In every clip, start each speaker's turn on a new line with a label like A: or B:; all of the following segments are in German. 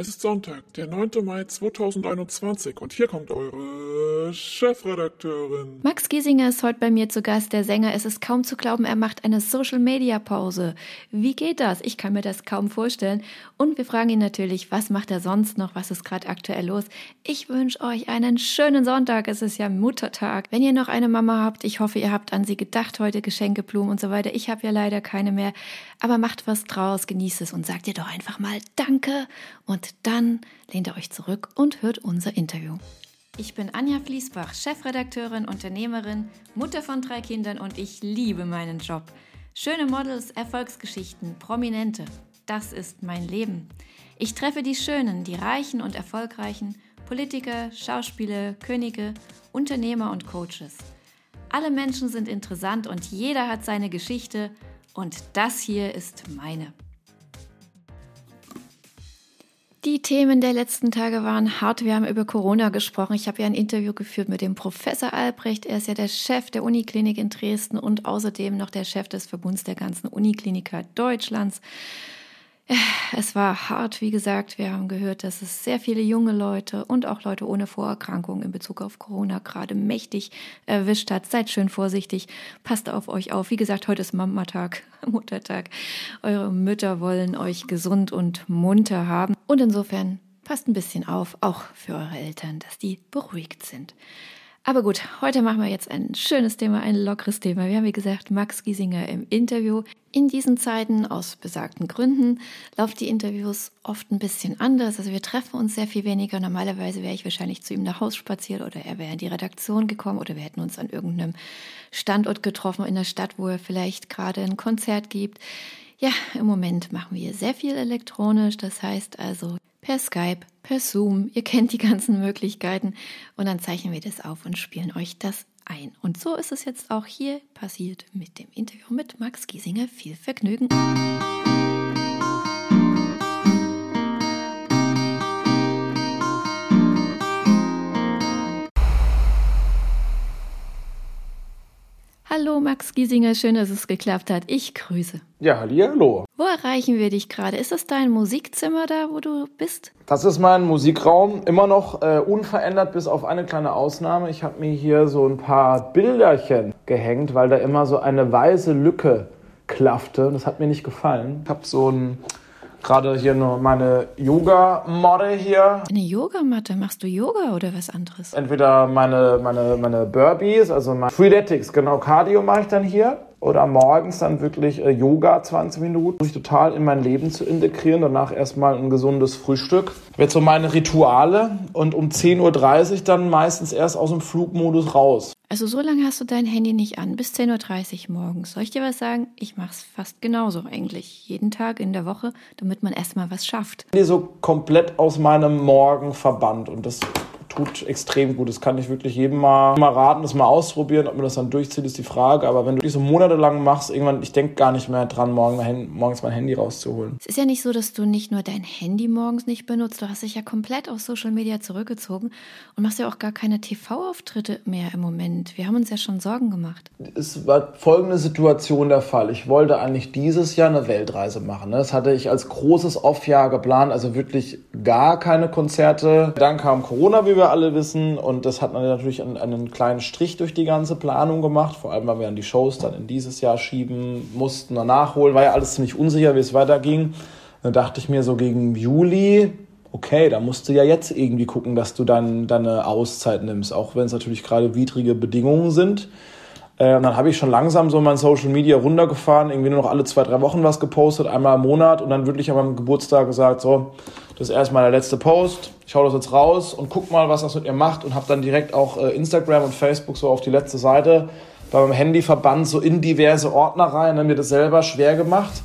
A: Es ist Sonntag, der 9. Mai 2021 und hier kommt eure Chefredakteurin.
B: Max Giesinger ist heute bei mir zu Gast, der Sänger. Es ist kaum zu glauben, er macht eine Social-Media-Pause. Wie geht das? Ich kann mir das kaum vorstellen. Und wir fragen ihn natürlich, was macht er sonst noch? Was ist gerade aktuell los? Ich wünsche euch einen schönen Sonntag. Es ist ja Muttertag. Wenn ihr noch eine Mama habt, ich hoffe, ihr habt an sie gedacht heute, Geschenke, Blumen und so weiter. Ich habe ja leider keine mehr. Aber macht was draus, genießt es und sagt ihr doch einfach mal Danke und dann lehnt ihr euch zurück und hört unser Interview. Ich bin Anja Fließbach, Chefredakteurin, Unternehmerin, Mutter von drei Kindern und ich liebe meinen Job. Schöne Models, Erfolgsgeschichten, Prominente, das ist mein Leben. Ich treffe die Schönen, die Reichen und Erfolgreichen, Politiker, Schauspieler, Könige, Unternehmer und Coaches. Alle Menschen sind interessant und jeder hat seine Geschichte und das hier ist meine. Die Themen der letzten Tage waren hart. Wir haben über Corona gesprochen. Ich habe ja ein Interview geführt mit dem Professor Albrecht. Er ist ja der Chef der Uniklinik in Dresden und außerdem noch der Chef des Verbunds der ganzen Unikliniker Deutschlands. Es war hart, wie gesagt. Wir haben gehört, dass es sehr viele junge Leute und auch Leute ohne Vorerkrankungen in Bezug auf Corona gerade mächtig erwischt hat. Seid schön vorsichtig. Passt auf euch auf. Wie gesagt, heute ist Mamatag, Muttertag. Eure Mütter wollen euch gesund und munter haben. Und insofern passt ein bisschen auf, auch für eure Eltern, dass die beruhigt sind. Aber gut, heute machen wir jetzt ein schönes Thema, ein lockeres Thema. Wir haben, wie gesagt, Max Giesinger im Interview. In diesen Zeiten, aus besagten Gründen, laufen die Interviews oft ein bisschen anders. Also wir treffen uns sehr viel weniger. Normalerweise wäre ich wahrscheinlich zu ihm nach Hause spaziert oder er wäre in die Redaktion gekommen oder wir hätten uns an irgendeinem Standort getroffen in der Stadt, wo er vielleicht gerade ein Konzert gibt. Ja, im Moment machen wir sehr viel elektronisch. Das heißt also per Skype, per Zoom. Ihr kennt die ganzen Möglichkeiten. Und dann zeichnen wir das auf und spielen euch das ein. Und so ist es jetzt auch hier passiert mit dem Interview mit Max Giesinger. Viel Vergnügen. Hallo Max Giesinger, schön, dass es geklappt hat. Ich grüße.
C: Ja, hallo.
B: Wo erreichen wir dich gerade? Ist das dein Musikzimmer da, wo du bist?
C: Das ist mein Musikraum, immer noch äh, unverändert, bis auf eine kleine Ausnahme. Ich habe mir hier so ein paar Bilderchen gehängt, weil da immer so eine weiße Lücke klaffte. Das hat mir nicht gefallen. Ich habe so ein gerade hier nur meine Yoga-Matte hier.
B: Eine Yogamatte? Machst du Yoga oder was anderes?
C: Entweder meine, meine, meine Burpees, also meine Freeletics, genau, Cardio mache ich dann hier. Oder morgens dann wirklich äh, Yoga 20 Minuten. Muss ich total in mein Leben zu integrieren. Danach erstmal ein gesundes Frühstück. Jetzt so meine Rituale. Und um 10.30 Uhr dann meistens erst aus dem Flugmodus raus.
B: Also so lange hast du dein Handy nicht an, bis 10.30 Uhr morgens. Soll ich dir was sagen? Ich mache es fast genauso eigentlich. Jeden Tag in der Woche, damit man erstmal was schafft.
C: Die so komplett aus meinem Morgen verbannt. Und das tut extrem gut. Das kann ich wirklich jedem mal, mal raten, das mal ausprobieren. Ob man das dann durchzieht, ist die Frage. Aber wenn du dich so monatelang machst, irgendwann, ich denke gar nicht mehr dran, morgen, morgens mein Handy rauszuholen.
B: Es ist ja nicht so, dass du nicht nur dein Handy morgens nicht benutzt. Du hast dich ja komplett auf Social Media zurückgezogen und machst ja auch gar keine TV-Auftritte mehr im Moment. Wir haben uns ja schon Sorgen gemacht.
C: Es war folgende Situation der Fall. Ich wollte eigentlich dieses Jahr eine Weltreise machen. Das hatte ich als großes Off-Jahr geplant, also wirklich gar keine Konzerte. Dann kam Corona, wie wir wir alle wissen. Und das hat natürlich einen, einen, kleinen Strich durch die ganze Planung gemacht. Vor allem, weil wir dann die Shows dann in dieses Jahr schieben mussten, dann nachholen. War ja alles ziemlich unsicher, wie es weiterging. Dann dachte ich mir so gegen Juli, okay, da musst du ja jetzt irgendwie gucken, dass du dann deine Auszeit nimmst, auch wenn es natürlich gerade widrige Bedingungen sind. Äh, und dann habe ich schon langsam so mein Social Media runtergefahren, irgendwie nur noch alle zwei, drei Wochen was gepostet, einmal im Monat und dann wirklich an meinem Geburtstag gesagt, so, das ist erstmal der letzte Post, ich hau das jetzt raus und guck mal, was das mit ihr macht und habe dann direkt auch äh, Instagram und Facebook so auf die letzte Seite bei meinem Handy verbannt, so in diverse Ordner rein, dann mir das selber schwer gemacht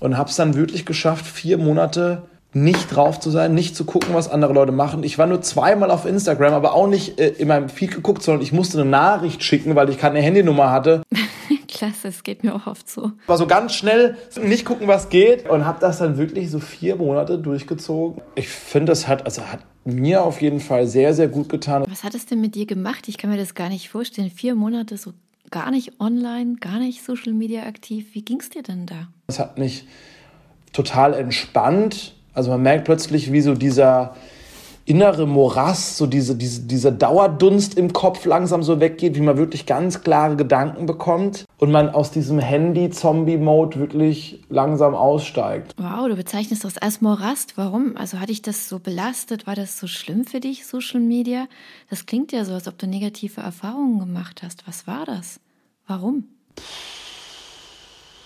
C: und habe es dann wirklich geschafft, vier Monate nicht drauf zu sein, nicht zu gucken, was andere Leute machen. Ich war nur zweimal auf Instagram, aber auch nicht äh, in meinem Feed geguckt, sondern ich musste eine Nachricht schicken, weil ich keine Handynummer hatte.
B: Klasse, es geht mir auch oft so.
C: War so ganz schnell, nicht gucken, was geht und habe das dann wirklich so vier Monate durchgezogen. Ich finde, das hat, also hat mir auf jeden Fall sehr, sehr gut getan.
B: Was hat es denn mit dir gemacht? Ich kann mir das gar nicht vorstellen. Vier Monate so gar nicht online, gar nicht Social Media aktiv. Wie ging es dir denn da?
C: Es hat mich total entspannt Also man merkt plötzlich, wie so dieser innere Morast, so diese, diese, dieser Dauerdunst im Kopf langsam so weggeht, wie man wirklich ganz klare Gedanken bekommt und man aus diesem Handy-Zombie-Mode wirklich langsam aussteigt.
B: Wow, du bezeichnest das als Morast. Warum? Also hat dich das so belastet? War das so schlimm für dich, Social Media? Das klingt ja so, als ob du negative Erfahrungen gemacht hast. Was war das? Warum?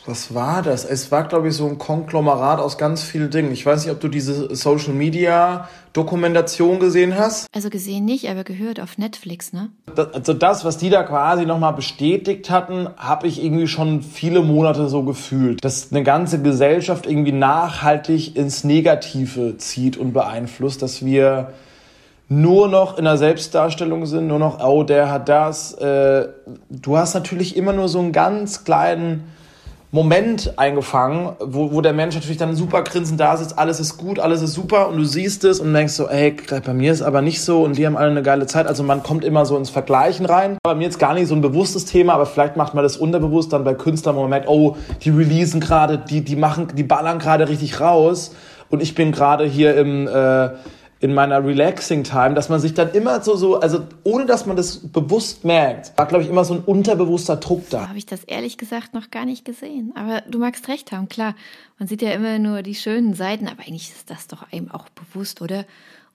C: Was war das? Es war, glaube ich, so ein Konglomerat aus ganz vielen Dingen. Ich weiß nicht, ob du diese Social Media Dokumentation gesehen hast.
B: Also gesehen nicht, aber gehört auf Netflix, ne?
C: Das, also das, was die da quasi nochmal bestätigt hatten, habe ich irgendwie schon viele Monate so gefühlt. Dass eine ganze Gesellschaft irgendwie nachhaltig ins Negative zieht und beeinflusst, dass wir nur noch in der Selbstdarstellung sind, nur noch, oh, der hat das. Äh, du hast natürlich immer nur so einen ganz kleinen Moment eingefangen, wo, wo der Mensch natürlich dann super grinsend da sitzt, alles ist gut, alles ist super und du siehst es und denkst so, ey, bei mir ist aber nicht so und die haben alle eine geile Zeit. Also man kommt immer so ins Vergleichen rein. Bei mir jetzt gar nicht so ein bewusstes Thema, aber vielleicht macht man das unterbewusst dann bei Künstlern, wo man merkt, oh, die releasen gerade, die, die machen, die ballern gerade richtig raus und ich bin gerade hier im äh, in meiner Relaxing Time, dass man sich dann immer so, so, also ohne dass man das bewusst merkt, war, glaube ich, immer so ein unterbewusster Druck da.
B: Habe ich das ehrlich gesagt noch gar nicht gesehen. Aber du magst recht haben, klar. Man sieht ja immer nur die schönen Seiten, aber eigentlich ist das doch einem auch bewusst, oder?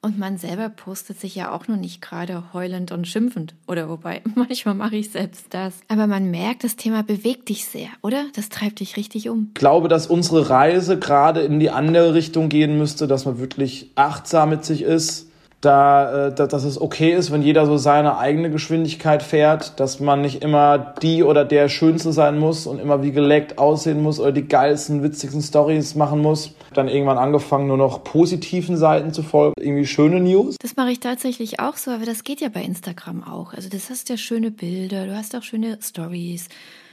B: Und man selber postet sich ja auch noch nicht gerade heulend und schimpfend. Oder wobei, manchmal mache ich selbst das. Aber man merkt, das Thema bewegt dich sehr, oder? Das treibt dich richtig um.
C: Ich glaube, dass unsere Reise gerade in die andere Richtung gehen müsste, dass man wirklich achtsam mit sich ist da, äh, dass es okay ist, wenn jeder so seine eigene Geschwindigkeit fährt, dass man nicht immer die oder der Schönste sein muss und immer wie geleckt aussehen muss oder die geilsten, witzigsten Stories machen muss. Dann irgendwann angefangen, nur noch positiven Seiten zu folgen, irgendwie schöne News.
B: Das mache ich tatsächlich auch so, aber das geht ja bei Instagram auch. Also das hast ja schöne Bilder, du hast auch schöne Stories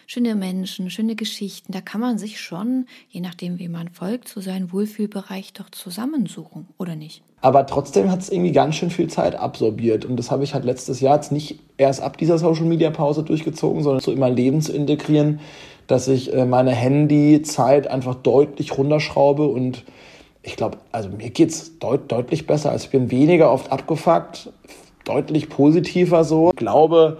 B: schöne Menschen, schöne Geschichten. Da kann man sich schon, je nachdem, wie man folgt, so seinen Wohlfühlbereich doch zusammensuchen, oder nicht?
C: Aber trotzdem hat es irgendwie ganz schön viel Zeit absorbiert. Und das habe ich halt letztes Jahr jetzt nicht erst ab dieser Social-Media-Pause durchgezogen, sondern so in mein Leben zu integrieren, dass ich äh, meine Handyzeit einfach deutlich runterschraube und ich glaube, also mir geht es deut deutlich besser. Also ich bin weniger oft abgefuckt, deutlich positiver so. Ich glaube,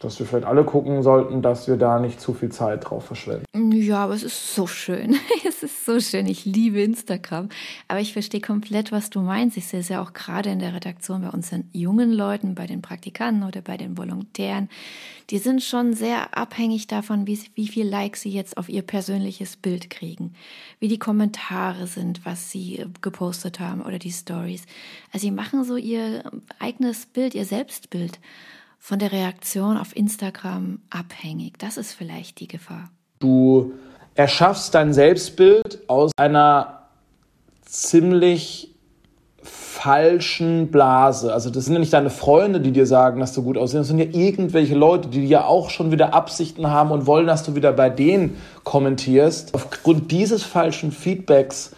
C: dass wir vielleicht alle gucken sollten, dass wir da nicht zu viel Zeit drauf verschwenden.
B: Ja, aber es ist so schön. Es ist so schön. Ich liebe Instagram. Aber ich verstehe komplett, was du meinst. Ich sehe es ja auch gerade in der Redaktion bei unseren jungen Leuten, bei den Praktikanten oder bei den Volontären. Die sind schon sehr abhängig davon, wie, wie viel Likes sie jetzt auf ihr persönliches Bild kriegen, wie die Kommentare sind, was sie gepostet haben oder die Stories. Also sie machen so ihr eigenes Bild, ihr Selbstbild von der Reaktion auf Instagram abhängig. Das ist vielleicht die Gefahr.
C: Du erschaffst dein Selbstbild aus einer ziemlich falschen Blase. Also das sind ja nicht deine Freunde, die dir sagen, dass du gut aussiehst, das sind ja irgendwelche Leute, die ja auch schon wieder Absichten haben und wollen, dass du wieder bei denen kommentierst. Aufgrund dieses falschen Feedbacks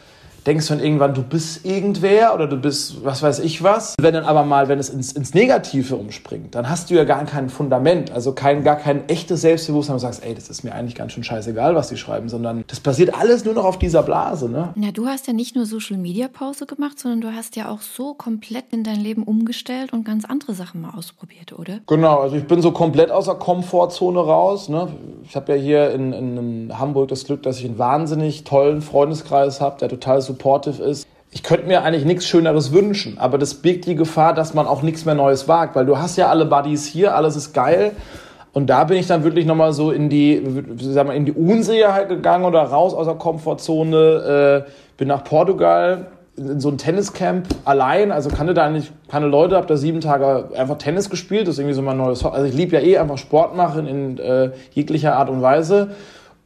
C: denkst du dann irgendwann, du bist irgendwer oder du bist was weiß ich was. Wenn dann aber mal, wenn es ins, ins Negative umspringt, dann hast du ja gar kein Fundament, also kein, gar kein echtes Selbstbewusstsein, wo du sagst, ey, das ist mir eigentlich ganz schön scheißegal, was die schreiben, sondern das basiert alles nur noch auf dieser Blase. Ne?
B: Na, du hast ja nicht nur Social Media Pause gemacht, sondern du hast ja auch so komplett in dein Leben umgestellt und ganz andere Sachen mal ausprobiert, oder?
C: Genau, also ich bin so komplett aus der Komfortzone raus. Ne? Ich habe ja hier in, in Hamburg das Glück, dass ich einen wahnsinnig tollen Freundeskreis habe, der total so supportive ist. Ich könnte mir eigentlich nichts Schöneres wünschen, aber das birgt die Gefahr, dass man auch nichts mehr Neues wagt, weil du hast ja alle Buddies hier, alles ist geil. Und da bin ich dann wirklich nochmal so in die, sagen wir, in die Unsicherheit gegangen oder raus aus der Komfortzone, äh, bin nach Portugal in so ein Tenniscamp allein, also kannte da eigentlich keine Leute, habe da sieben Tage einfach Tennis gespielt, das ist irgendwie so mein neues, also ich liebe ja eh einfach Sport machen in äh, jeglicher Art und Weise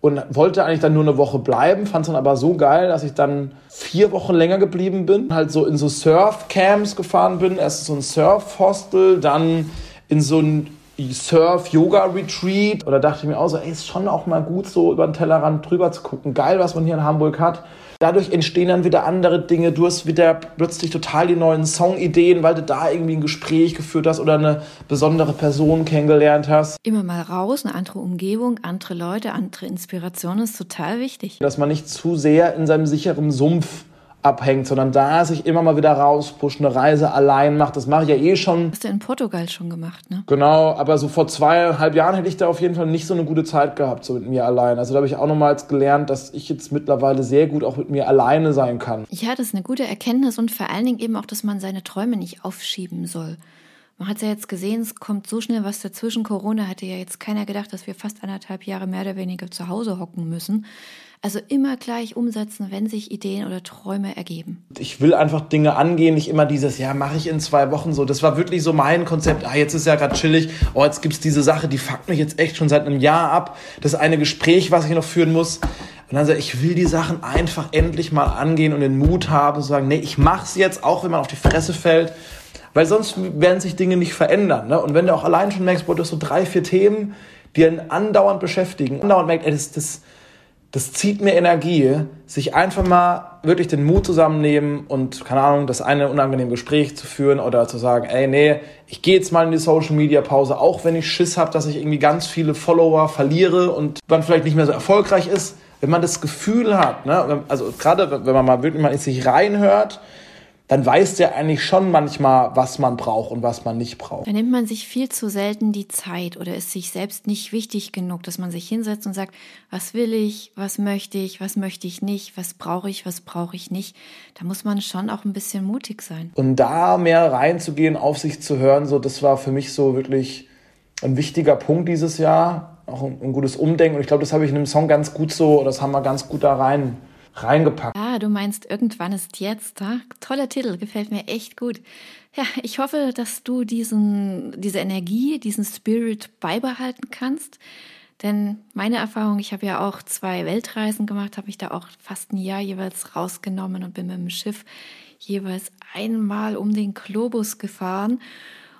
C: und wollte eigentlich dann nur eine Woche bleiben, fand es dann aber so geil, dass ich dann vier Wochen länger geblieben bin, halt so in so Surf-Camps gefahren bin, erst so ein Surf-Hostel, dann in so ein Surf-Yoga-Retreat oder dachte ich mir auch so, ey, ist schon auch mal gut, so über den Tellerrand drüber zu gucken. Geil, was man hier in Hamburg hat. Dadurch entstehen dann wieder andere Dinge. Du hast wieder plötzlich total die neuen Songideen, weil du da irgendwie ein Gespräch geführt hast oder eine besondere Person kennengelernt hast.
B: Immer mal raus, eine andere Umgebung, andere Leute, andere Inspirationen ist total wichtig.
C: Dass man nicht zu sehr in seinem sicheren Sumpf abhängt, sondern da sich immer mal wieder rauspusht, eine Reise allein macht. Das mache ich ja eh schon.
B: Hast du in Portugal schon gemacht, ne?
C: Genau, aber so vor zweieinhalb Jahren hätte ich da auf jeden Fall nicht so eine gute Zeit gehabt, so mit mir allein. Also da habe ich auch nochmals gelernt, dass ich jetzt mittlerweile sehr gut auch mit mir alleine sein kann.
B: Ja, das ist eine gute Erkenntnis und vor allen Dingen eben auch, dass man seine Träume nicht aufschieben soll. Man hat es ja jetzt gesehen, es kommt so schnell was dazwischen. Corona hatte ja jetzt keiner gedacht, dass wir fast anderthalb Jahre mehr oder weniger zu Hause hocken müssen. Also immer gleich umsetzen, wenn sich Ideen oder Träume ergeben.
C: Ich will einfach Dinge angehen, nicht immer dieses, ja, mache ich in zwei Wochen so. Das war wirklich so mein Konzept. Ah, jetzt ist ja gerade chillig. Oh, jetzt gibt's diese Sache, die fuckt mich jetzt echt schon seit einem Jahr ab. Das eine Gespräch, was ich noch führen muss. Und dann sage ich, ich will die Sachen einfach endlich mal angehen und den Mut haben, zu sagen, nee, ich mach's jetzt, auch wenn man auf die Fresse fällt. Weil sonst werden sich Dinge nicht verändern. Ne? Und wenn du auch allein schon merkst, boah, du hast so drei, vier Themen, die einen andauernd beschäftigen, andauernd merkt, ey, das, das, das zieht mir Energie, sich einfach mal wirklich den Mut zusammennehmen und, keine Ahnung, das eine unangenehme Gespräch zu führen oder zu sagen, ey, nee, ich gehe jetzt mal in die Social Media Pause, auch wenn ich Schiss habe, dass ich irgendwie ganz viele Follower verliere und man vielleicht nicht mehr so erfolgreich ist. Wenn man das Gefühl hat, ne, also gerade wenn man mal wirklich mal in sich reinhört, dann weiß der eigentlich schon manchmal, was man braucht und was man nicht braucht.
B: Da nimmt man sich viel zu selten die Zeit oder ist sich selbst nicht wichtig genug, dass man sich hinsetzt und sagt, was will ich, was möchte ich, was möchte ich nicht, was brauche ich, was brauche ich nicht. Da muss man schon auch ein bisschen mutig sein.
C: Und da mehr reinzugehen, auf sich zu hören, so das war für mich so wirklich ein wichtiger Punkt dieses Jahr, auch ein, ein gutes Umdenken. Und ich glaube, das habe ich in dem Song ganz gut so, das haben wir ganz gut da rein reingepackt.
B: Ah, du meinst, irgendwann ist jetzt. Ah, toller Titel, gefällt mir echt gut. Ja, ich hoffe, dass du diesen, diese Energie, diesen Spirit beibehalten kannst. Denn meine Erfahrung, ich habe ja auch zwei Weltreisen gemacht, habe ich da auch fast ein Jahr jeweils rausgenommen und bin mit dem Schiff jeweils einmal um den Globus gefahren.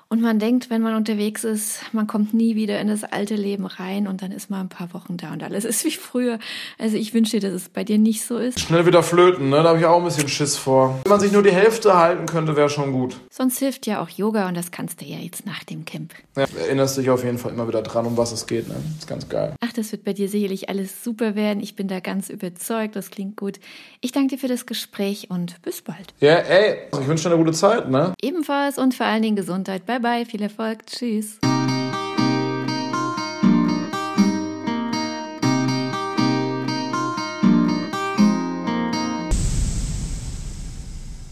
B: Und man denkt, wenn man unterwegs ist, man kommt nie wieder in das alte Leben rein und dann ist man ein paar Wochen da und alles ist wie früher. Also ich wünsche dir, dass es bei dir nicht so ist.
C: Schnell wieder flöten, ne? Da habe ich auch ein bisschen Schiss vor. Wenn man sich nur die Hälfte halten könnte, wäre schon gut.
B: Sonst hilft ja auch Yoga und das kannst du ja jetzt nach dem Camp.
C: Ja, erinnerst dich auf jeden Fall immer wieder dran, um was es geht, ne? Ist ganz geil.
B: Ach, das wird bei dir sicherlich alles super werden. Ich bin da ganz überzeugt, das klingt gut. Ich danke dir für das Gespräch und bis bald.
C: Ja, ey, ich wünsche dir eine gute Zeit, ne?
B: Ebenfalls und vor allen Dingen Gesundheit. Bye bye, viel Erfolg. Tschüss.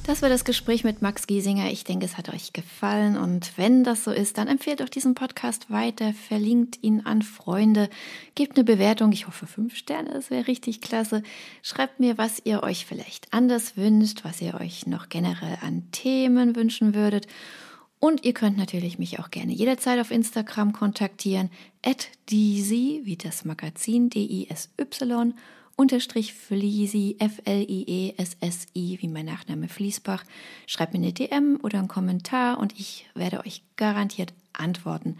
B: Das war das Gespräch mit Max Giesinger. Ich denke, es hat euch gefallen. Und wenn das so ist, dann empfehlt doch diesen Podcast weiter, verlinkt ihn an Freunde, gebt eine Bewertung. Ich hoffe fünf Sterne, das wäre richtig klasse. Schreibt mir, was ihr euch vielleicht anders wünscht, was ihr euch noch generell an Themen wünschen würdet. Und ihr könnt natürlich mich auch gerne jederzeit auf Instagram kontaktieren, at Deesy, wie das Magazin, D-I-S-Y, unterstrich Fliesi, F-L-I-E-S-S-I, wie mein Nachname Fließbach. Schreibt mir eine DM oder einen Kommentar und ich werde euch garantiert antworten.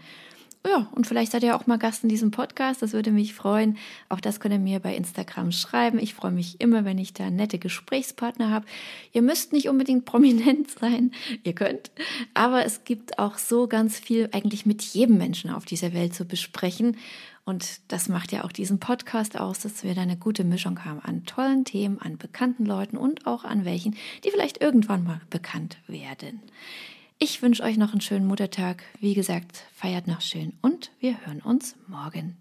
B: Ja, und vielleicht seid ihr auch mal Gast in diesem Podcast. Das würde mich freuen. Auch das könnt ihr mir bei Instagram schreiben. Ich freue mich immer, wenn ich da nette Gesprächspartner habe. Ihr müsst nicht unbedingt prominent sein. Ihr könnt. Aber es gibt auch so ganz viel eigentlich mit jedem Menschen auf dieser Welt zu besprechen. Und das macht ja auch diesen Podcast aus, dass wir da eine gute Mischung haben an tollen Themen, an bekannten Leuten und auch an welchen, die vielleicht irgendwann mal bekannt werden. Ich wünsche euch noch einen schönen Muttertag. Wie gesagt, feiert noch schön und wir hören uns morgen.